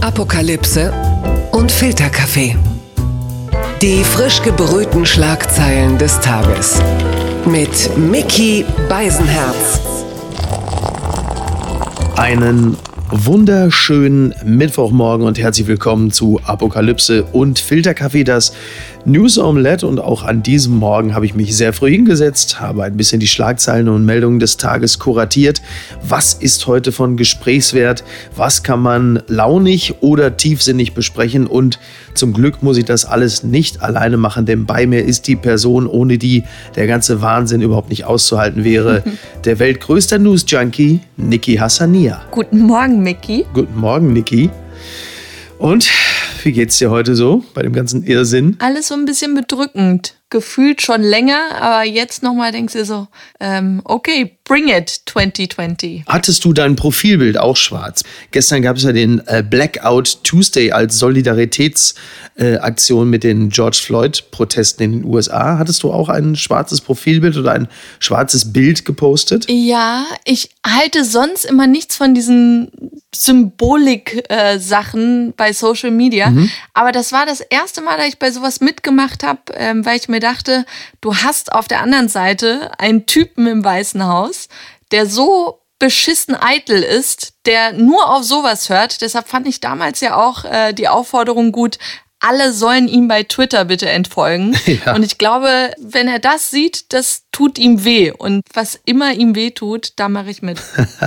Apokalypse und Filterkaffee. Die frisch gebrühten Schlagzeilen des Tages. Mit Mickey Beisenherz. Einen wunderschönen Mittwochmorgen und herzlich willkommen zu Apokalypse und Filterkaffee, das News Omelette. Und auch an diesem Morgen habe ich mich sehr früh hingesetzt, habe ein bisschen die Schlagzeilen und Meldungen des Tages kuratiert. Was ist heute von Gesprächswert? Was kann man launig oder tiefsinnig besprechen? Und zum Glück muss ich das alles nicht alleine machen, denn bei mir ist die Person, ohne die der ganze Wahnsinn überhaupt nicht auszuhalten wäre. der weltgrößte News-Junkie, Niki Hassania. Guten Morgen, Mickey. Guten Morgen, Niki. Und wie geht's dir heute so bei dem ganzen Irrsinn? Alles so ein bisschen bedrückend. Gefühlt schon länger, aber jetzt nochmal denkst du so, ähm, okay, bring it 2020. Hattest du dein Profilbild auch schwarz? Gestern gab es ja den äh, Blackout Tuesday als Solidaritätsaktion äh, mit den George Floyd-Protesten in den USA. Hattest du auch ein schwarzes Profilbild oder ein schwarzes Bild gepostet? Ja, ich halte sonst immer nichts von diesen Symbolik-Sachen äh, bei Social Media. Mhm. Aber das war das erste Mal, dass ich bei sowas mitgemacht habe, ähm, weil ich mir dachte, du hast auf der anderen Seite einen Typen im Weißen Haus, der so beschissen eitel ist, der nur auf sowas hört. Deshalb fand ich damals ja auch äh, die Aufforderung gut, alle sollen ihm bei Twitter bitte entfolgen. Ja. Und ich glaube, wenn er das sieht, das tut ihm weh. Und was immer ihm weh tut, da mache ich mit.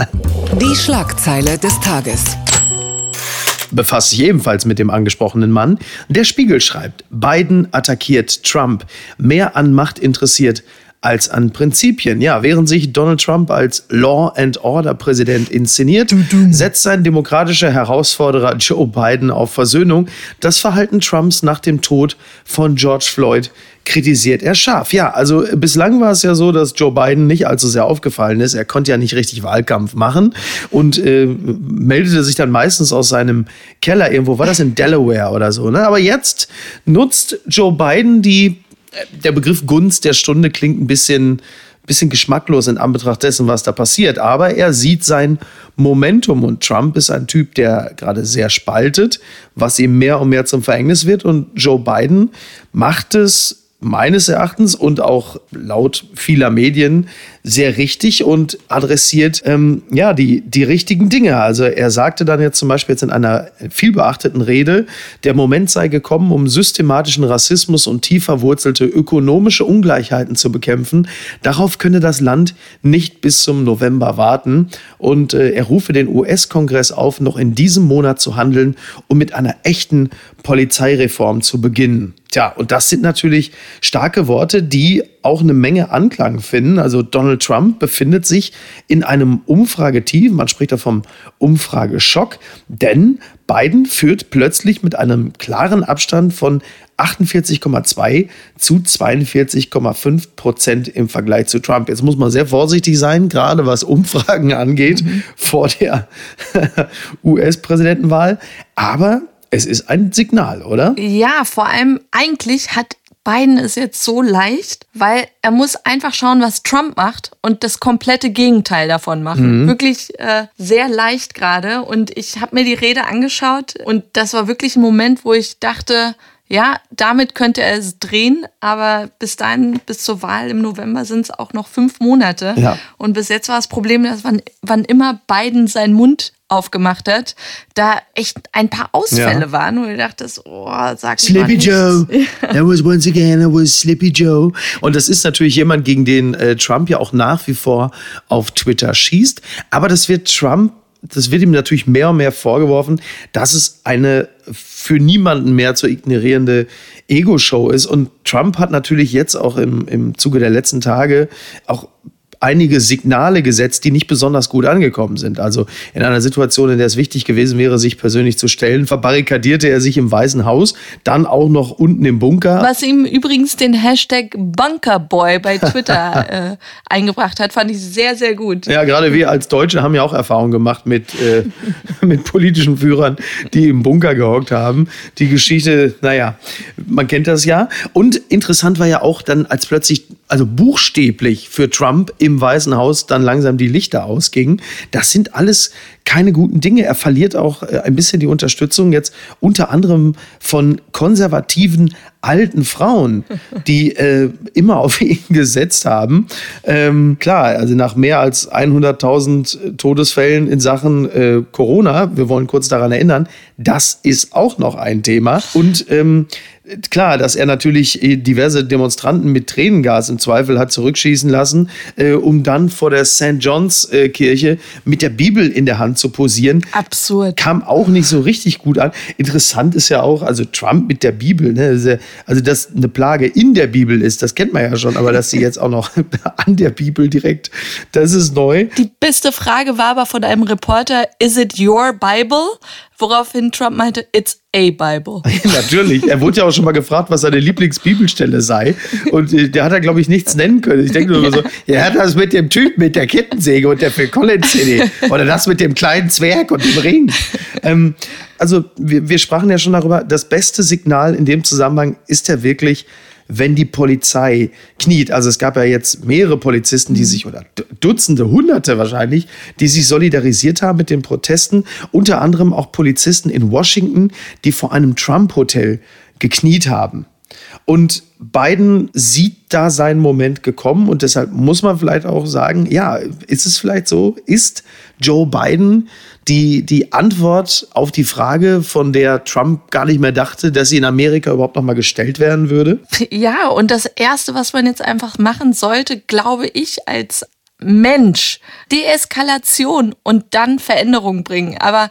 Die Schlagzeile des Tages befasst sich ebenfalls mit dem angesprochenen Mann. Der Spiegel schreibt, Biden attackiert Trump. Mehr an Macht interessiert als an Prinzipien. Ja, während sich Donald Trump als Law and Order Präsident inszeniert, setzt sein demokratischer Herausforderer Joe Biden auf Versöhnung. Das Verhalten Trumps nach dem Tod von George Floyd kritisiert er scharf. Ja, also bislang war es ja so, dass Joe Biden nicht allzu sehr aufgefallen ist. Er konnte ja nicht richtig Wahlkampf machen und äh, meldete sich dann meistens aus seinem Keller irgendwo. War das in Delaware oder so? Ne? Aber jetzt nutzt Joe Biden die der Begriff Gunst der Stunde klingt ein bisschen, bisschen geschmacklos in Anbetracht dessen, was da passiert. Aber er sieht sein Momentum und Trump ist ein Typ, der gerade sehr spaltet, was ihm mehr und mehr zum Verhängnis wird. Und Joe Biden macht es meines Erachtens und auch laut vieler Medien sehr richtig und adressiert ähm, ja die, die richtigen Dinge. Also er sagte dann jetzt zum Beispiel jetzt in einer vielbeachteten Rede, der Moment sei gekommen, um systematischen Rassismus und tief verwurzelte ökonomische Ungleichheiten zu bekämpfen. Darauf könne das Land nicht bis zum November warten. Und äh, er rufe den US-Kongress auf, noch in diesem Monat zu handeln, um mit einer echten Polizeireform zu beginnen. Tja, und das sind natürlich starke Worte, die auch eine Menge Anklang finden. Also Donald Trump befindet sich in einem Umfragetief. Man spricht da vom Umfrageschock, denn Biden führt plötzlich mit einem klaren Abstand von 48,2 zu 42,5 Prozent im Vergleich zu Trump. Jetzt muss man sehr vorsichtig sein, gerade was Umfragen angeht mhm. vor der US-Präsidentenwahl. Aber es ist ein Signal, oder? Ja, vor allem eigentlich hat Biden es jetzt so leicht, weil er muss einfach schauen, was Trump macht und das komplette Gegenteil davon machen. Mhm. Wirklich äh, sehr leicht gerade. Und ich habe mir die Rede angeschaut und das war wirklich ein Moment, wo ich dachte, ja, damit könnte er es drehen, aber bis dahin, bis zur Wahl im November sind es auch noch fünf Monate. Ja. Und bis jetzt war das Problem, dass wann, wann immer Biden seinen Mund aufgemacht hat, da echt ein paar Ausfälle ja. waren, wo du dachtest, oh, sag Slippy Joe. That was once again, that was Slippy Joe. Und das ist natürlich jemand, gegen den äh, Trump ja auch nach wie vor auf Twitter schießt. Aber das wird Trump das wird ihm natürlich mehr und mehr vorgeworfen, dass es eine für niemanden mehr zu ignorierende Ego-Show ist. Und Trump hat natürlich jetzt auch im, im Zuge der letzten Tage auch einige Signale gesetzt, die nicht besonders gut angekommen sind. Also in einer Situation, in der es wichtig gewesen wäre, sich persönlich zu stellen, verbarrikadierte er sich im Weißen Haus, dann auch noch unten im Bunker. Was ihm übrigens den Hashtag Bunkerboy bei Twitter äh, eingebracht hat, fand ich sehr, sehr gut. Ja, gerade wir als Deutsche haben ja auch Erfahrungen gemacht mit, äh, mit politischen Führern, die im Bunker gehockt haben. Die Geschichte, naja, man kennt das ja. Und interessant war ja auch dann, als plötzlich, also buchstäblich für Trump im Weißen Haus dann langsam die Lichter ausgingen. Das sind alles keine guten Dinge. Er verliert auch äh, ein bisschen die Unterstützung jetzt unter anderem von konservativen alten Frauen, die äh, immer auf ihn gesetzt haben. Ähm, klar, also nach mehr als 100.000 Todesfällen in Sachen äh, Corona, wir wollen kurz daran erinnern, das ist auch noch ein Thema. Und ähm, klar, dass er natürlich äh, diverse Demonstranten mit Tränengas im Zweifel hat zurückschießen lassen, äh, um dann vor der St. John's äh, Kirche mit der Bibel in der Hand zu posieren. Absurd. Kam auch nicht so richtig gut an. Interessant ist ja auch, also Trump mit der Bibel, ne? also dass eine Plage in der Bibel ist, das kennt man ja schon, aber dass sie jetzt auch noch an der Bibel direkt, das ist neu. Die beste Frage war aber von einem Reporter, is it your Bible? Woraufhin Trump meinte, it's a Bible. Natürlich. Er wurde ja auch schon mal gefragt, was seine Lieblingsbibelstelle sei. Und äh, der hat er, glaube ich, nichts nennen können. Ich denke nur ja. so, er hat das mit dem Typ mit der Kettensäge und der Phil Collins CD. Oder das mit dem kleinen Zwerg und dem Ring. Ähm, also, wir, wir sprachen ja schon darüber, das beste Signal in dem Zusammenhang ist ja wirklich, wenn die Polizei kniet. Also es gab ja jetzt mehrere Polizisten, die sich, oder Dutzende, Hunderte wahrscheinlich, die sich solidarisiert haben mit den Protesten. Unter anderem auch Polizisten in Washington, die vor einem Trump-Hotel gekniet haben. Und Biden sieht da seinen Moment gekommen und deshalb muss man vielleicht auch sagen, ja, ist es vielleicht so? Ist Joe Biden die, die Antwort auf die Frage, von der Trump gar nicht mehr dachte, dass sie in Amerika überhaupt noch mal gestellt werden würde? Ja, und das Erste, was man jetzt einfach machen sollte, glaube ich, als Mensch, Deeskalation und dann Veränderung bringen. Aber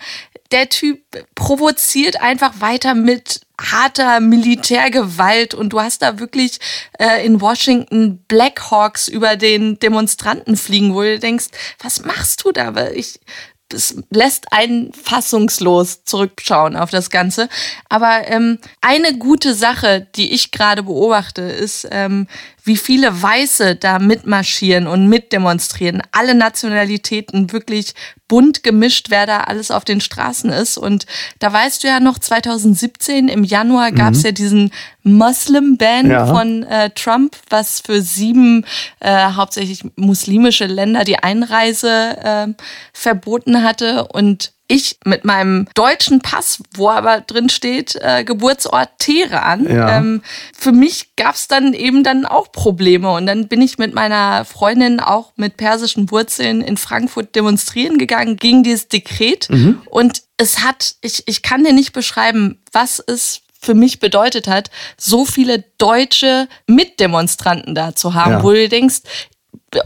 der Typ provoziert einfach weiter mit harter Militärgewalt und du hast da wirklich äh, in Washington Blackhawks über den Demonstranten fliegen, wo du denkst, was machst du da? Weil ich es lässt einen fassungslos zurückschauen auf das Ganze. Aber ähm, eine gute Sache, die ich gerade beobachte, ist, ähm, wie viele Weiße da mitmarschieren und mitdemonstrieren. Alle Nationalitäten wirklich bunt gemischt, wer da alles auf den Straßen ist. Und da weißt du ja noch, 2017 im Januar gab es mhm. ja diesen Muslim-Ban ja. von äh, Trump, was für sieben äh, hauptsächlich muslimische Länder die Einreise äh, verboten hatte. Und ich mit meinem deutschen Pass, wo aber drin steht, äh, Geburtsort Teheran, ja. ähm, für mich gab es dann eben dann auch Probleme. Und dann bin ich mit meiner Freundin auch mit persischen Wurzeln in Frankfurt demonstrieren gegangen gegen dieses Dekret. Mhm. Und es hat, ich, ich kann dir nicht beschreiben, was es für mich bedeutet hat, so viele deutsche Mitdemonstranten da zu haben, ja. wo du denkst,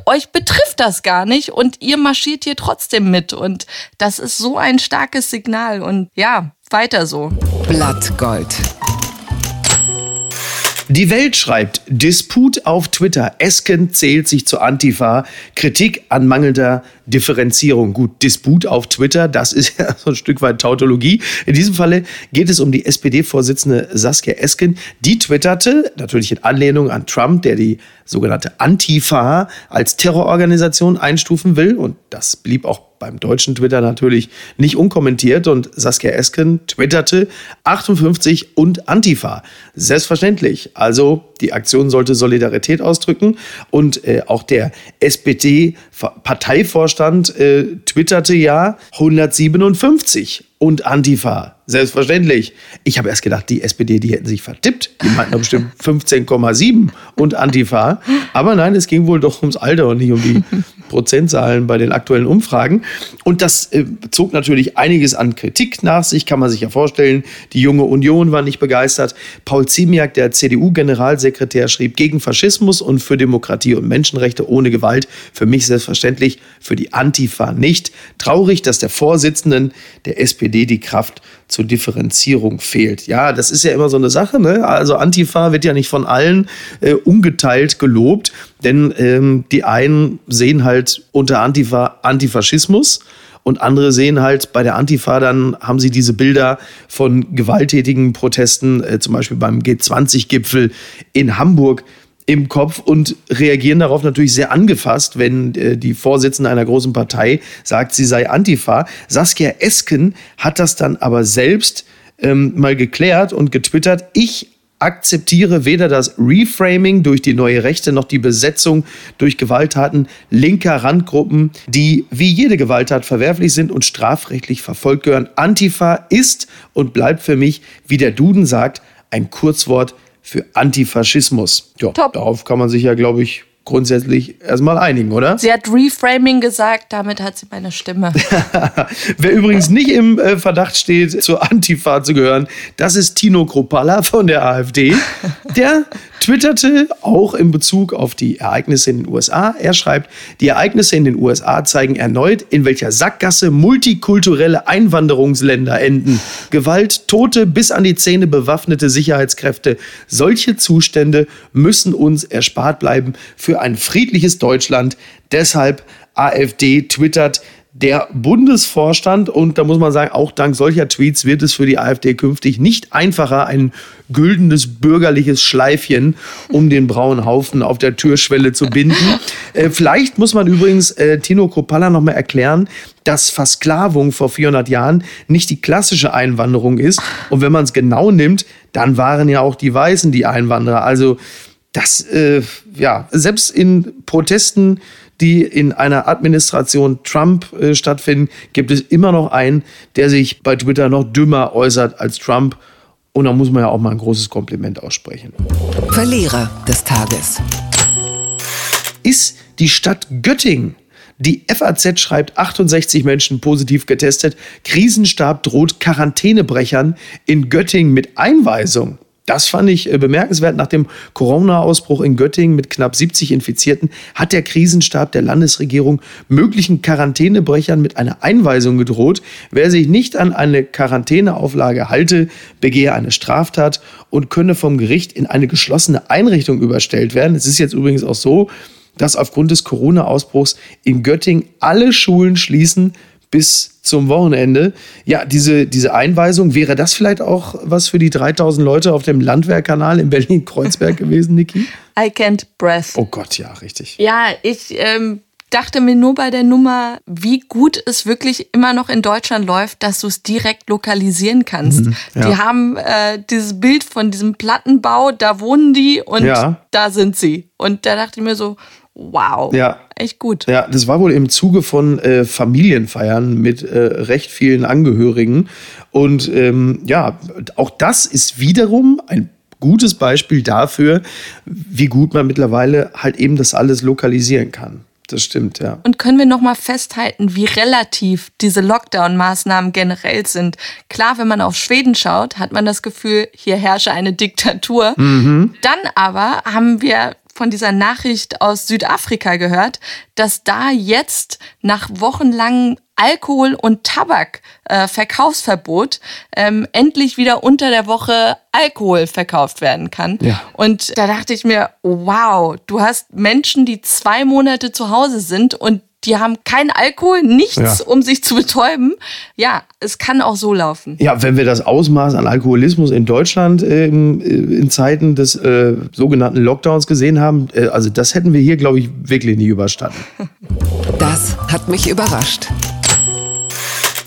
euch betrifft das gar nicht und ihr marschiert hier trotzdem mit. Und das ist so ein starkes Signal. Und ja, weiter so. Blattgold. Die Welt schreibt, Disput auf Twitter. Esken zählt sich zu Antifa. Kritik an mangelnder Differenzierung. Gut, Disput auf Twitter, das ist ja so ein Stück weit Tautologie. In diesem Falle geht es um die SPD-Vorsitzende Saskia Esken. Die twitterte, natürlich in Anlehnung an Trump, der die sogenannte Antifa als Terrororganisation einstufen will. Und das blieb auch beim deutschen Twitter natürlich nicht unkommentiert und Saskia Esken twitterte 58 und Antifa. Selbstverständlich. Also die Aktion sollte Solidarität ausdrücken und äh, auch der SPD-Parteivorstand äh, twitterte ja 157 und Antifa. Selbstverständlich. Ich habe erst gedacht, die SPD, die hätten sich vertippt. Die meinten bestimmt 15,7 und Antifa. Aber nein, es ging wohl doch ums Alter und nicht um die Prozentzahlen bei den aktuellen Umfragen. Und das äh, zog natürlich einiges an Kritik nach sich, kann man sich ja vorstellen. Die junge Union war nicht begeistert. Paul Ziemiak, der CDU-Generalsekretär, schrieb gegen Faschismus und für Demokratie und Menschenrechte ohne Gewalt. Für mich selbstverständlich, für die Antifa nicht. Traurig, dass der Vorsitzenden der SPD die Kraft zur Differenzierung fehlt. Ja, das ist ja immer so eine Sache. Ne? Also Antifa wird ja nicht von allen äh, ungeteilt gelobt, denn ähm, die einen sehen halt unter Antifa Antifaschismus und andere sehen halt bei der Antifa, dann haben sie diese Bilder von gewalttätigen Protesten, äh, zum Beispiel beim G20-Gipfel in Hamburg im Kopf und reagieren darauf natürlich sehr angefasst, wenn äh, die Vorsitzende einer großen Partei sagt, sie sei Antifa. Saskia Esken hat das dann aber selbst ähm, mal geklärt und getwittert. Ich akzeptiere weder das Reframing durch die neue Rechte noch die Besetzung durch Gewalttaten linker Randgruppen, die wie jede Gewalttat verwerflich sind und strafrechtlich verfolgt gehören. Antifa ist und bleibt für mich, wie der Duden sagt, ein Kurzwort für Antifaschismus. Ja, Top. darauf kann man sich ja, glaube ich, grundsätzlich erstmal einigen, oder? Sie hat Reframing gesagt, damit hat sie meine Stimme. Wer übrigens nicht im äh, Verdacht steht, zur Antifa zu gehören, das ist Tino Kropalla von der AfD. Der twitterte auch in Bezug auf die Ereignisse in den USA. Er schreibt, die Ereignisse in den USA zeigen erneut, in welcher Sackgasse multikulturelle Einwanderungsländer enden. Gewalt, Tote, bis an die Zähne bewaffnete Sicherheitskräfte. Solche Zustände müssen uns erspart bleiben für ein friedliches Deutschland. Deshalb AfD twittert, der Bundesvorstand, und da muss man sagen, auch dank solcher Tweets wird es für die AfD künftig nicht einfacher, ein güldenes bürgerliches Schleifchen um den braunen Haufen auf der Türschwelle zu binden. äh, vielleicht muss man übrigens äh, Tino Kropalla noch mal erklären, dass Versklavung vor 400 Jahren nicht die klassische Einwanderung ist. Und wenn man es genau nimmt, dann waren ja auch die Weißen die Einwanderer. Also das, äh, ja, selbst in Protesten, die in einer Administration Trump äh, stattfinden, gibt es immer noch einen, der sich bei Twitter noch dümmer äußert als Trump. Und da muss man ja auch mal ein großes Kompliment aussprechen. Verlierer des Tages. Ist die Stadt Göttingen. Die FAZ schreibt 68 Menschen positiv getestet. Krisenstab droht Quarantänebrechern in Göttingen mit Einweisung. Das fand ich äh, bemerkenswert. Nach dem Corona-Ausbruch in Göttingen mit knapp 70 Infizierten hat der Krisenstab der Landesregierung möglichen Quarantänebrechern mit einer Einweisung gedroht. Wer sich nicht an eine Quarantäneauflage halte, begehe eine Straftat und könne vom Gericht in eine geschlossene Einrichtung überstellt werden. Es ist jetzt übrigens auch so, dass aufgrund des Corona-Ausbruchs in Göttingen alle Schulen schließen bis zum Wochenende. Ja, diese, diese Einweisung, wäre das vielleicht auch was für die 3000 Leute auf dem Landwehrkanal in Berlin-Kreuzberg gewesen, Niki? I can't breath. Oh Gott, ja, richtig. Ja, ich ähm, dachte mir nur bei der Nummer, wie gut es wirklich immer noch in Deutschland läuft, dass du es direkt lokalisieren kannst. Mhm, ja. Die haben äh, dieses Bild von diesem Plattenbau, da wohnen die und Ja. da sind sie. Und da dachte ich mir so, wow, Ja. echt gut. Ja, das war wohl im Zuge von äh, Familienfeiern mit äh, recht vielen Angehörigen. Und ähm, ja, auch das ist wiederum ein gutes Beispiel dafür, wie gut man mittlerweile halt eben das alles lokalisieren kann. Das stimmt, ja. Und können wir noch mal festhalten, wie relativ diese Lockdown-Maßnahmen generell sind? Klar, wenn man auf Schweden schaut, hat man das Gefühl, hier herrsche eine Diktatur. Dann aber haben wir von dieser Nachricht aus Südafrika gehört, dass da jetzt nach wochenlangem Alkohol- und Tabak-Verkaufsverbot ähm, endlich wieder unter der Woche Alkohol verkauft werden kann. Ja. Und da dachte ich mir, wow, du hast Menschen, die zwei Monate zu Hause sind und die haben keinen Alkohol, nichts, Ja. um sich zu betäuben. Ja, es kann auch so laufen. Ja, wenn wir das Ausmaß an Alkoholismus in Deutschland ähm, äh, in Zeiten des äh, sogenannten Lockdowns gesehen haben, äh, also das hätten wir hier, glaube ich, wirklich nie überstanden. Das hat mich überrascht.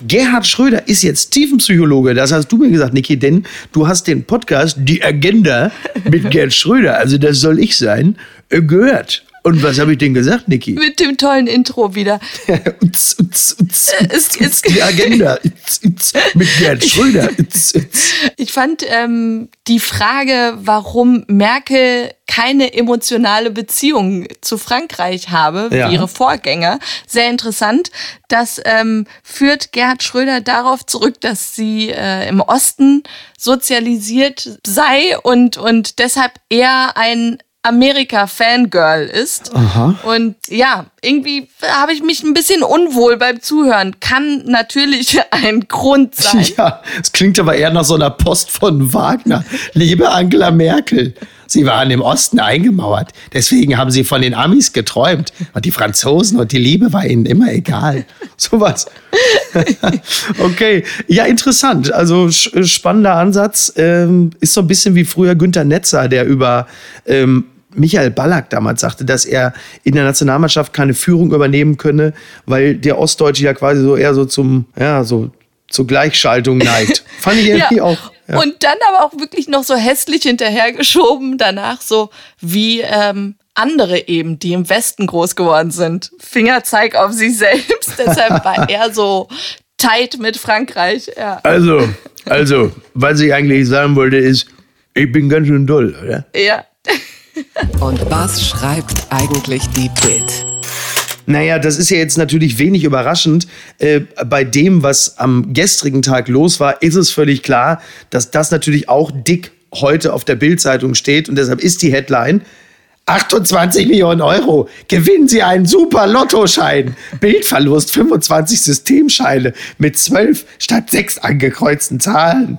Gerhard Schröder ist jetzt Tiefenpsychologe. Das hast du mir gesagt, Niki, denn du hast den Podcast Die Agenda mit Gerd Schröder, also das soll ich sein, äh, gehört. Und was habe ich denn gesagt, Niki? Mit dem tollen Intro wieder. Utz, es- utz, es- utz, die Agenda utz, utz, mit Gerd Schröder. Utz, utz. Ich fand ähm, die Frage, warum Merkel keine emotionale Beziehung zu Frankreich habe, Ja. wie ihre Vorgänger, sehr interessant. Das ähm, führt Gerhard Schröder darauf zurück, dass sie äh, im Osten sozialisiert sei und, und deshalb eher ein Amerika-Fangirl ist. Und ja, irgendwie habe ich mich ein bisschen unwohl beim Zuhören. Kann natürlich ein Grund sein. Ja, es klingt aber eher nach so einer Post von Wagner. Liebe Angela Merkel, Sie waren im Osten eingemauert. Deswegen haben Sie von den Amis geträumt. Und die Franzosen und die Liebe war Ihnen immer egal. Sowas. okay. Ja, interessant. Also spannender Ansatz. Ähm, ist so ein bisschen wie früher Günter Netzer, der über ähm, Michael Ballack damals sagte, dass er in der Nationalmannschaft keine Führung übernehmen könne, weil der Ostdeutsche ja quasi so eher so zum, ja, so zur Gleichschaltung neigt. Fand ich irgendwie auch Ja. Und dann aber auch wirklich noch so hässlich hinterhergeschoben, danach so wie ähm, andere eben, die im Westen groß geworden sind. Fingerzeig auf sich selbst. Deshalb war er so tight mit Frankreich. Ja. Also, also, was ich eigentlich sagen wollte, ist, ich bin ganz schön doll, oder? ja. Und was schreibt eigentlich die Bild? Naja, das ist ja jetzt natürlich wenig überraschend. Äh, bei dem, was am gestrigen Tag los war, ist es völlig klar, dass das natürlich auch dick heute auf der Bildzeitung steht. Und deshalb ist die Headline 28 Millionen Euro. Gewinnen Sie einen super Lottoschein. Bildverlust 25 Systemscheine mit 12 statt 6 angekreuzten Zahlen.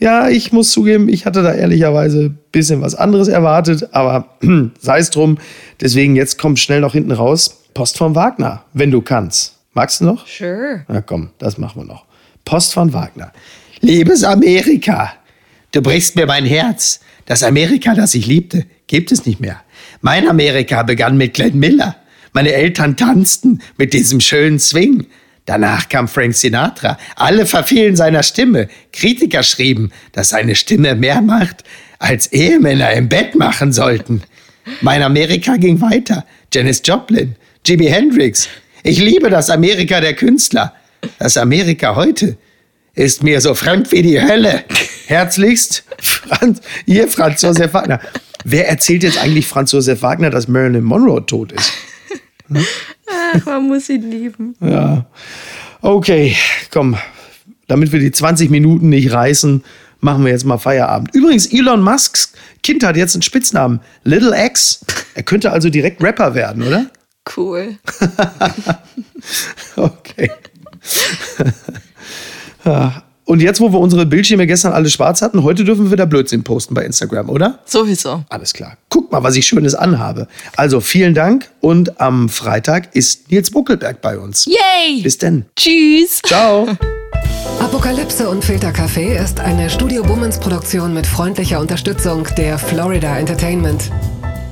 Ja, ich muss zugeben, ich hatte da ehrlicherweise ein bisschen was anderes erwartet, aber sei es drum. Deswegen jetzt kommt schnell noch hinten raus. Post von Wagner, wenn du kannst. Magst du noch? Sure. Na komm, das machen wir noch. Post von Wagner. Liebes Amerika, du brichst mir mein Herz. Das Amerika, das ich liebte, gibt es nicht mehr. Mein Amerika begann mit Glenn Miller. Meine Eltern tanzten mit diesem schönen Swing. Danach kam Frank Sinatra. Alle verfielen seiner Stimme. Kritiker schrieben, dass seine Stimme mehr macht, als Ehemänner im Bett machen sollten. Mein Amerika ging weiter. Janis Joplin, Jimi Hendrix. Ich liebe das Amerika der Künstler. Das Amerika heute ist mir so fremd wie die Hölle. Herzlichst, Franz, ihr Franz Josef Wagner. Wer erzählt jetzt eigentlich Franz Josef Wagner, dass Marilyn Monroe tot ist? Ach, man muss ihn lieben. Ja. Okay, komm. Damit wir die 20 Minuten nicht reißen, machen wir jetzt mal Feierabend. Übrigens, Elon Musks Kind hat jetzt einen Spitznamen. Little X. Er könnte also direkt Rapper werden, oder? Cool. Okay. Ja. Und jetzt, wo wir unsere Bildschirme gestern alle schwarz hatten, heute dürfen wir wieder Blödsinn posten bei Instagram, oder? Sowieso. Alles klar. Guck mal, was ich Schönes anhabe. Also vielen Dank und am Freitag ist Nils Buckelberg bei uns. Yay! Bis denn. Tschüss. Ciao. Apokalypse und Filtercafé ist eine Studio Bummens Produktion mit freundlicher Unterstützung der Florida Entertainment.